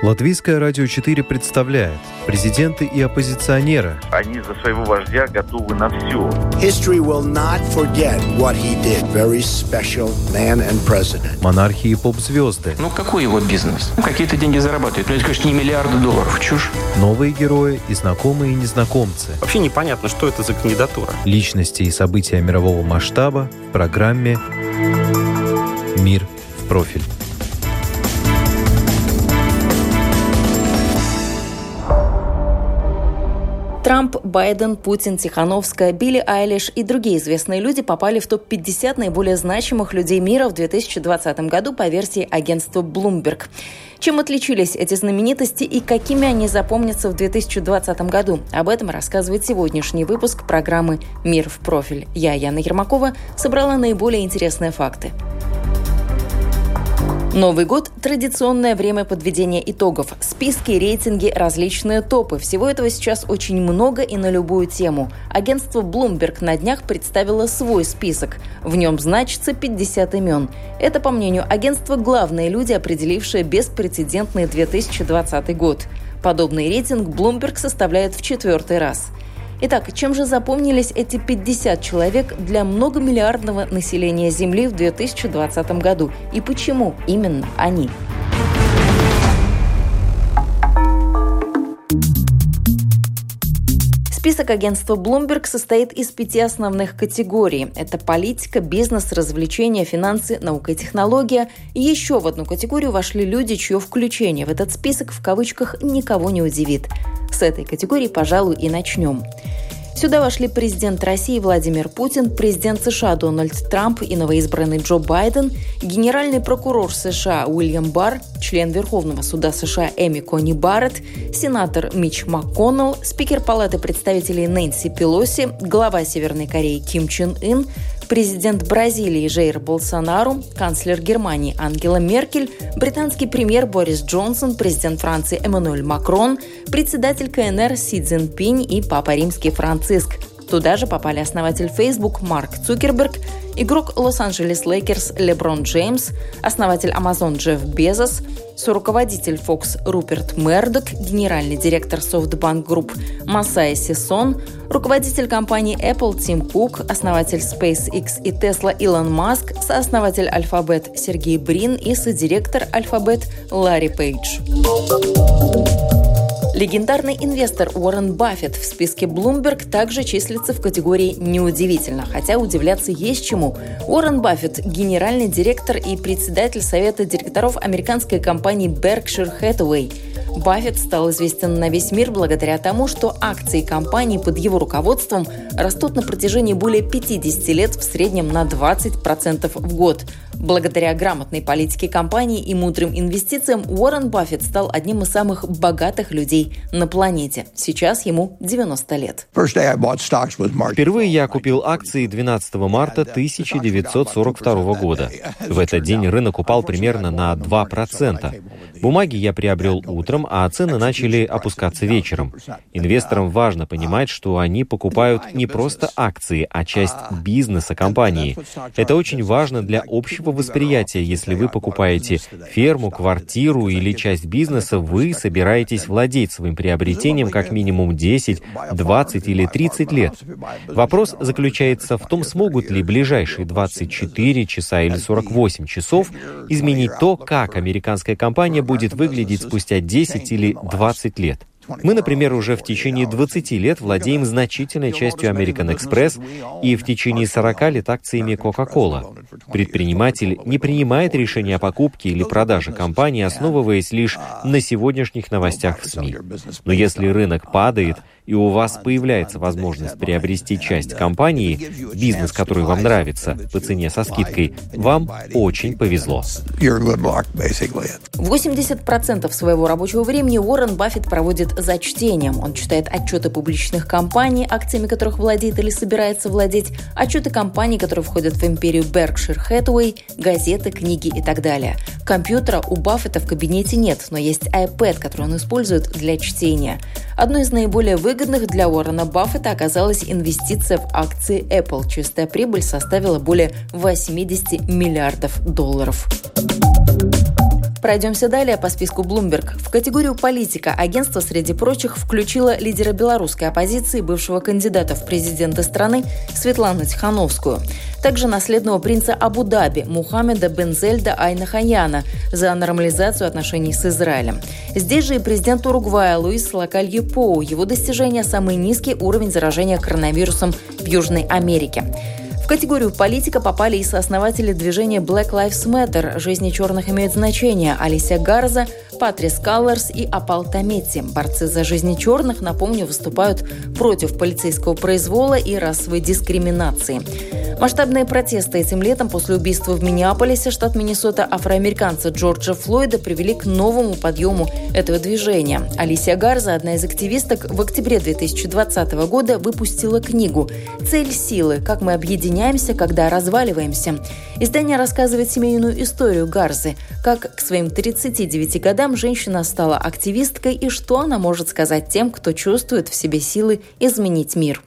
Латвийское радио 4 представляет президенты и оппозиционеры. Они за своего вождя готовы на все. History will not forget what he did. Very special man and president. Монархии и поп-звезды. Ну, какой его бизнес? Ну, какие-то деньги зарабатывает. Ну, это, конечно, не миллиарды долларов. Чушь. Новые герои и знакомые и незнакомцы. Вообще непонятно, что это за кандидатура. Личности и события мирового масштаба в программе «Мир в профиль». Трамп, Байден, Путин, Тихановская, Билли Айлиш и другие известные люди попали в топ-50 наиболее значимых людей мира в 2020 году по версии агентства Bloomberg. Чем отличились эти знаменитости и какими они запомнятся в 2020 году? Об этом рассказывает сегодняшний выпуск программы «Мир в профиль». Я, Яна Ермакова, собрала наиболее интересные факты. Новый год – традиционное время подведения итогов. Списки, рейтинги, различные топы. Всего этого сейчас очень много и на любую тему. Агентство Bloomberg на днях представило свой список. В нем значится 50 имен. Это, по мнению агентства, главные люди, определившие беспрецедентный 2020 год. Подобный рейтинг Bloomberg составляет в четвертый раз – Итак, чем же запомнились эти 50 человек для многомиллиардного населения Земли в 2020 году? И почему именно они? Список агентства Bloomberg состоит из пяти основных категорий. Это политика, бизнес, развлечения, финансы, наука и технология. И еще в одну категорию вошли люди, чье включение в этот список в кавычках никого не удивит. С этой категории, пожалуй, и начнем. Сюда вошли президент России Владимир Путин, президент США Дональд Трамп и новоизбранный Джо Байден, генеральный прокурор США Уильям Барр, член Верховного суда США Эми Кони Барретт, сенатор Мич МакКоннелл, спикер Палаты представителей Нэнси Пелоси, глава Северной Кореи Ким Чен Ын, президент Бразилии Жейр Болсонару, канцлер Германии Ангела Меркель, британский премьер Борис Джонсон, президент Франции Эммануэль Макрон, председатель КНР Си Цзиньпинь и папа римский Франциск. Туда же попали основатель Facebook Марк Цукерберг, игрок Лос-Анджелес Лейкерс Леброн Джеймс, основатель Amazon Джефф Безос, соруководитель Fox Руперт Мердок, генеральный директор SoftBank Group Масай Сисон, руководитель компании Apple Тим Кук, основатель SpaceX и Tesla Илон Маск, сооснователь Alphabet Сергей Брин и содиректор Alphabet Ларри Пейдж. Легендарный инвестор Уоррен Баффет в списке Bloomberg также числится в категории «неудивительно», хотя удивляться есть чему. Уоррен Баффет – генеральный директор и председатель совета директоров американской компании Berkshire Hathaway. Баффет стал известен на весь мир благодаря тому, что акции компании под его руководством растут на протяжении более 50 лет в среднем на 20% в год – Благодаря грамотной политике компании и мудрым инвестициям Уоррен Баффет стал одним из самых богатых людей на планете. Сейчас ему 90 лет. Впервые я купил акции 12 марта 1942 года. В этот день рынок упал примерно на 2%. Бумаги я приобрел утром, а цены начали опускаться вечером. Инвесторам важно понимать, что они покупают не просто акции, а часть бизнеса компании. Это очень важно для общего общего восприятия. Если вы покупаете ферму, квартиру или часть бизнеса, вы собираетесь владеть своим приобретением как минимум 10, 20 или 30 лет. Вопрос заключается в том, смогут ли ближайшие 24 часа или 48 часов изменить то, как американская компания будет выглядеть спустя 10 или 20 лет. Мы, например, уже в течение 20 лет владеем значительной частью American Express и в течение 40 лет акциями Coca-Cola. Предприниматель не принимает решения о покупке или продаже компании, основываясь лишь на сегодняшних новостях в СМИ. Но если рынок падает, и у вас появляется возможность приобрести часть компании, бизнес, который вам нравится, по цене со скидкой, вам очень повезло. 80% своего рабочего времени Уоррен Баффет проводит за чтением. Он читает отчеты публичных компаний, акциями которых владеет или собирается владеть, отчеты компаний, которые входят в империю Berkshire Hathaway, газеты, книги и так далее. Компьютера у Баффета в кабинете нет, но есть iPad, который он использует для чтения. Одной из наиболее выгодных для Уоррена Баффета оказалась инвестиция в акции Apple. Чистая прибыль составила более 80 миллиардов долларов. Пройдемся далее по списку Bloomberg. В категорию «Политика» агентство, среди прочих, включило лидера белорусской оппозиции, бывшего кандидата в президенты страны Светлану Тихановскую. Также наследного принца Абу-Даби Мухаммеда Бензельда Айнахаяна за нормализацию отношений с Израилем. Здесь же и президент Уругвая Луис Лакалье Поу. Его достижение – самый низкий уровень заражения коронавирусом в Южной Америке. Категорию политика попали и сооснователи движения Black Lives Matter «Жизни черных имеют значение» Алисия Гарза, Патрис Каллерс и Апал Таметти. Борцы за жизни черных, напомню, выступают против полицейского произвола и расовой дискриминации. Масштабные протесты этим летом после убийства в Миннеаполисе, штат Миннесота, афроамериканца Джорджа Флойда привели к новому подъему этого движения. Алисия Гарза, одна из активисток, в октябре 2020 года выпустила книгу «Цель силы. Как мы объединяемся, когда разваливаемся». Издание рассказывает семейную историю Гарзы, как к своим 39 годам женщина стала активисткой и что она может сказать тем, кто чувствует в себе силы изменить мир.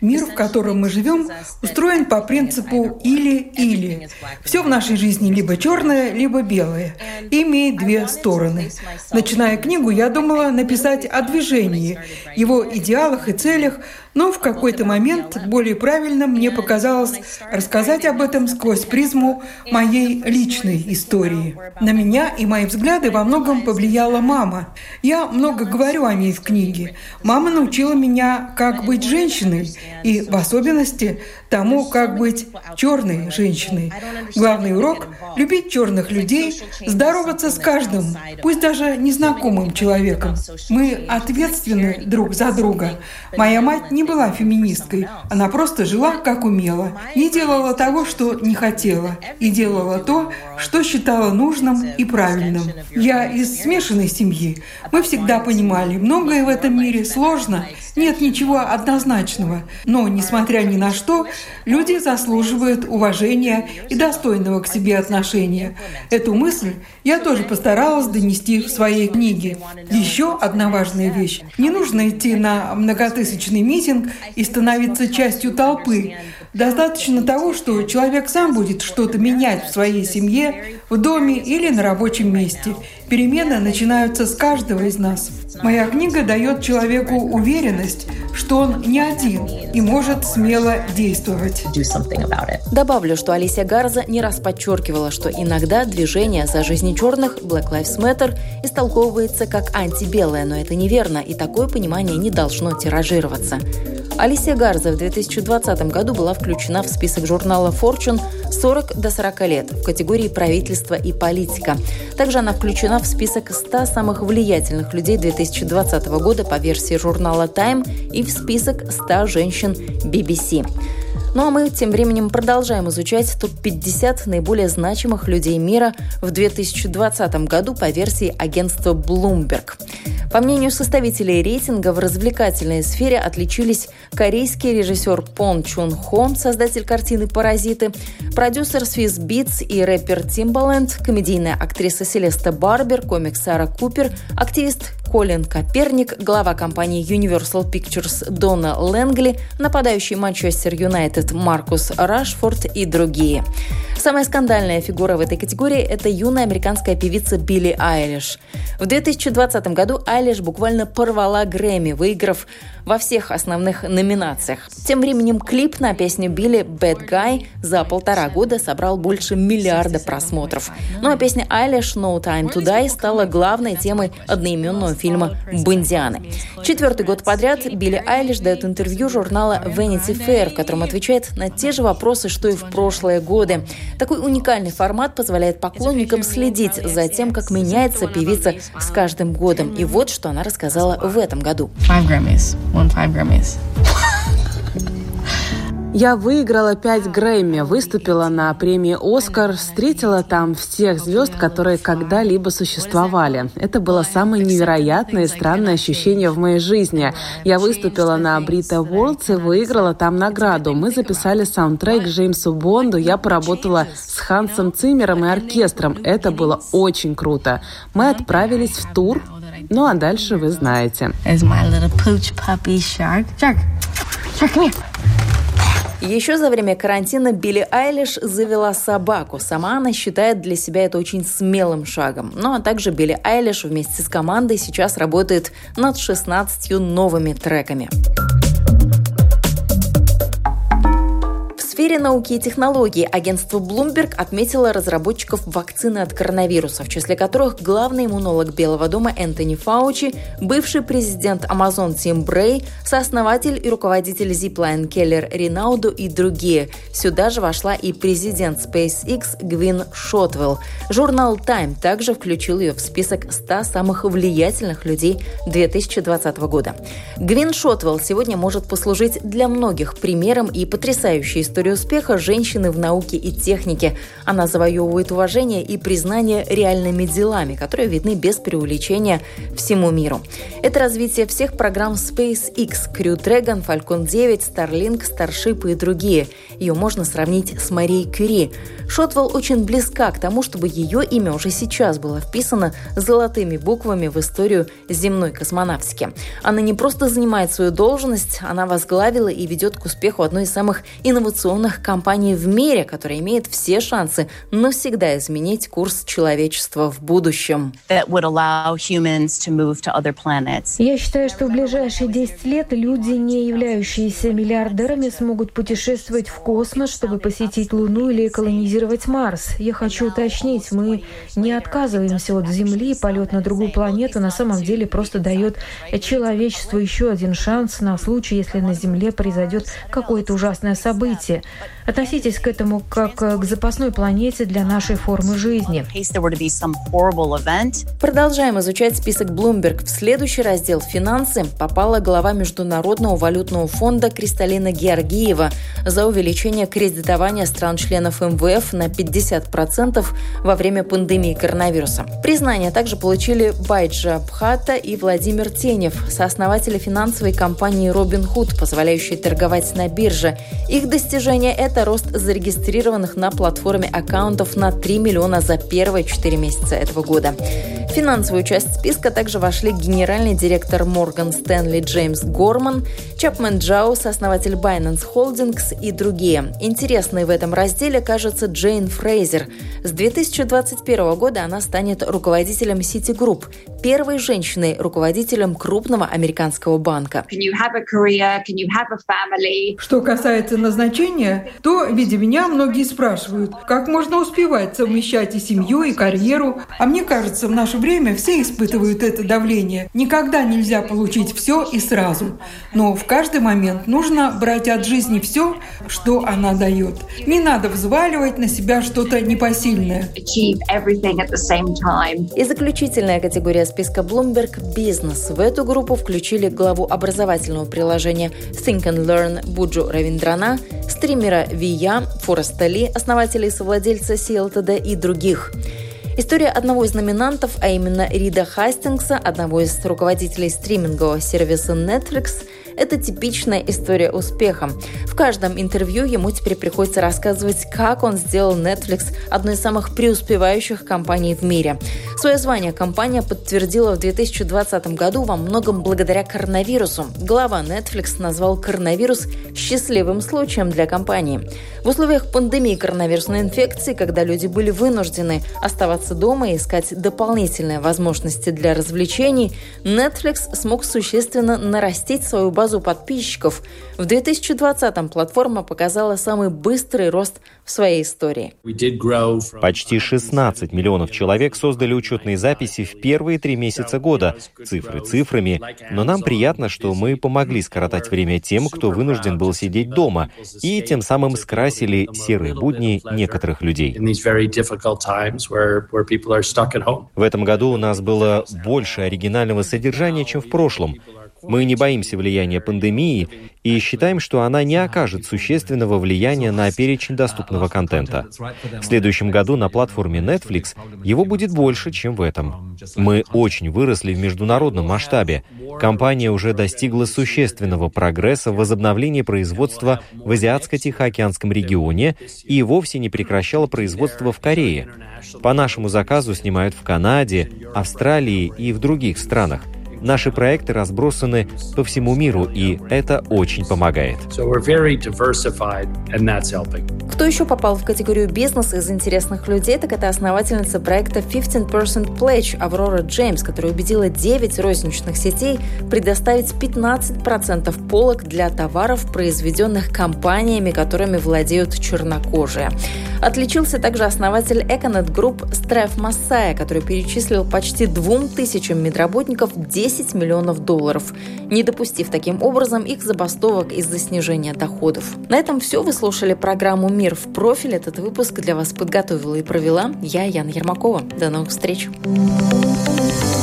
Мир, в котором мы живем, устроен по принципу «или-или». Все в нашей жизни либо черное, либо белое. И имеет две стороны. Начиная книгу, я думала написать о движении, его идеалах и целях, но в какой-то момент более правильно мне показалось рассказать об этом сквозь призму моей личной истории. На меня и мои взгляды во многом повлияла мама. Я много говорю о ней в книге. Мама научила меня, как быть женщиной, и в особенности тому, как быть черной женщиной. Главный урок – любить черных людей, здороваться с каждым, пусть даже незнакомым человеком. Мы ответственны друг за друга. Моя мать не была феминисткой, она просто жила, как умела, не делала того, что не хотела, и делала то, что считала нужным и правильным. Я из смешанной семьи. Мы всегда понимали, многое в этом мире сложно, нет ничего однозначного. Но, несмотря ни на что, люди заслуживают уважения и достойного к себе отношения. Эту мысль я тоже постаралась донести в своей книге. Еще одна важная вещь. Не нужно идти на многотысячный митинг и становиться частью толпы. Достаточно того, что человек сам будет что-то менять в своей семье, в доме или на рабочем месте. Перемены начинаются с каждого из нас. Моя книга дает человеку уверенность, что он не один и может смело действовать. Добавлю, что Алисия Гарза не раз подчеркивала, что иногда движение за жизни черных Black Lives Matter истолковывается как антибелое, но это неверно, и такое понимание не должно тиражироваться. Алисия Гарза в 2020 году была включена в список журнала Fortune 40 до 40 лет в категории правительства и политика. Также она включена в список 100 самых влиятельных людей 2020 года по версии журнала Time и в список 100 женщин BBC. Ну а мы тем временем продолжаем изучать топ-50 наиболее значимых людей мира в 2020 году по версии агентства Bloomberg. По мнению составителей рейтинга, в развлекательной сфере отличились корейский режиссер Пон Чун Хо, создатель картины «Паразиты», продюсер Swiss Beats и рэпер Timbaland, комедийная актриса Селеста Барбер, комик Сара Купер, активист Колин Коперник, глава компании Universal Pictures Дона Лэнгли, нападающий Манчестер Юнайтед Маркус Рашфорд и другие. Самая скандальная фигура в этой категории – это юная американская певица Билли Айлиш. В 2020 году Айлиш буквально порвала Грэмми, выиграв во всех основных номинациях. Тем временем клип на песню Билли «Bad Guy» за полтора года собрал больше миллиарда просмотров. Ну а песня Айлиш «No Time to Die» стала главной темой одноименного фильма «Бондианы». Четвертый год подряд Билли Айлиш дает интервью журнала Vanity Fair, в котором отвечает на те же вопросы, что и в прошлые годы. Такой уникальный формат позволяет поклонникам следить за тем, как меняется певица с каждым годом. И вот что она рассказала в этом году. Five Grammys. Won five Grammys. Я выиграла 5 Грэмми, выступила на премии «Оскар», встретила там всех звезд, которые когда-либо существовали. Это было самое невероятное и странное ощущение в моей жизни. Я выступила на Брита Уорлдс и выиграла там награду. Мы записали саундтрек Джеймсу Бонду, я поработала с Хансом Циммером и оркестром. Это было очень круто. Мы отправились в тур, ну а дальше вы знаете. Shark. Shark, come here. Еще за время карантина Билли Айлиш завела собаку. Сама она считает для себя это очень смелым шагом. Ну а также Билли Айлиш вместе с командой сейчас работает над 16 новыми треками. Сфере науки и технологий агентство Bloomberg отметило разработчиков вакцины от коронавируса, в числе которых главный иммунолог Белого дома Энтони Фаучи, бывший президент Amazon Тим Брей, сооснователь и руководитель Zipline Келлер Ринауду и другие. Сюда же вошла и президент SpaceX Гвин Шотвелл. Журнал Time также включил ее в список 100 самых влиятельных людей 2020 года. Гвин Шотвелл сегодня может послужить для многих примером и потрясающей историей успеха женщины в науке и технике. Она завоевывает уважение и признание реальными делами, которые видны без преувеличения всему миру. Это развитие всех программ SpaceX, Crew Dragon, Falcon 9, Starlink, Starship и другие. Ее можно сравнить с Марией Кюри. Шотвелл очень близка к тому, чтобы ее имя уже сейчас было вписано золотыми буквами в историю земной космонавтики. Она не просто занимает свою должность, она возглавила и ведет к успеху одной из самых инновационных инновационных компаний в мире, которая имеет все шансы навсегда изменить курс человечества в будущем. Я считаю, что в ближайшие 10 лет люди, не являющиеся миллиардерами, смогут путешествовать в космос, чтобы посетить Луну или колонизировать Марс. Я хочу уточнить, мы не отказываемся от Земли, полет на другую планету на самом деле просто дает человечеству еще один шанс на случай, если на Земле произойдет какое-то ужасное событие. But Относитесь к этому как к запасной планете для нашей формы жизни. Продолжаем изучать список Bloomberg. В следующий раздел «Финансы» попала глава Международного валютного фонда Кристалина Георгиева за увеличение кредитования стран-членов МВФ на 50% во время пандемии коронавируса. Признание также получили Байджа Пхата и Владимир Тенев, сооснователи финансовой компании Robinhood, позволяющей торговать на бирже. Их достижение – это рост зарегистрированных на платформе аккаунтов на 3 миллиона за первые 4 месяца этого года. В финансовую часть списка также вошли генеральный директор Морган Стэнли Джеймс Горман, Чапмен Джаус, основатель Binance Holdings и другие. Интересной в этом разделе кажется Джейн Фрейзер. С 2021 года она станет руководителем Citigroup, первой женщиной-руководителем крупного американского банка. Что касается назначения, то, видя меня, многие спрашивают, как можно успевать совмещать и семью, и карьеру. А мне кажется, в наше время все испытывают это давление. Никогда нельзя получить все и сразу. Но в каждый момент нужно брать от жизни все, что она дает. Не надо взваливать на себя что-то непосильное. И заключительная категория списка Bloomberg – бизнес. В эту группу включили главу образовательного приложения Think and Learn Буджу Равиндрана, стримера Вия, Фореста Ли, основателя и совладельца CLTD и других. История одного из номинантов, а именно Рида Хастингса, одного из руководителей стримингового сервиса Netflix – это типичная история успеха. В каждом интервью ему теперь приходится рассказывать, как он сделал Netflix одной из самых преуспевающих компаний в мире. Свое звание компания подтвердила в 2020 году во многом благодаря коронавирусу. Глава Netflix назвал коронавирус счастливым случаем для компании. В условиях пандемии коронавирусной инфекции, когда люди были вынуждены оставаться дома и искать дополнительные возможности для развлечений, Netflix смог существенно нарастить свою базу базу подписчиков. В 2020-м платформа показала самый быстрый рост в своей истории. Почти 16 миллионов человек создали учетные записи в первые три месяца года. Цифры цифрами, но нам приятно, что мы помогли скоротать время тем, кто вынужден был сидеть дома, и тем самым скрасили серые будни некоторых людей. В этом году у нас было больше оригинального содержания, чем в прошлом. Мы не боимся влияния пандемии и считаем, что она не окажет существенного влияния на перечень доступного контента. В следующем году на платформе Netflix его будет больше, чем в этом. Мы очень выросли в международном масштабе. Компания уже достигла существенного прогресса в возобновлении производства в Азиатско-Тихоокеанском регионе и вовсе не прекращала производство в Корее. По нашему заказу снимают в Канаде, Австралии и в других странах. Наши проекты разбросаны по всему миру, и это очень помогает. Кто еще попал в категорию бизнеса из интересных людей, так это основательница проекта 15% Pledge Аврора Джеймс, которая убедила 9 розничных сетей предоставить 15% полок для товаров, произведенных компаниями, которыми владеют чернокожие. Отличился также основатель Econet Group Стреф Массая, который перечислил почти двум тысячам медработников 10 миллионов долларов, не допустив таким образом их забастовок из-за снижения доходов. На этом все. Вы слушали программу «Мир в профиль». Этот выпуск для вас подготовила и провела я, Яна Ермакова. До новых встреч! thank you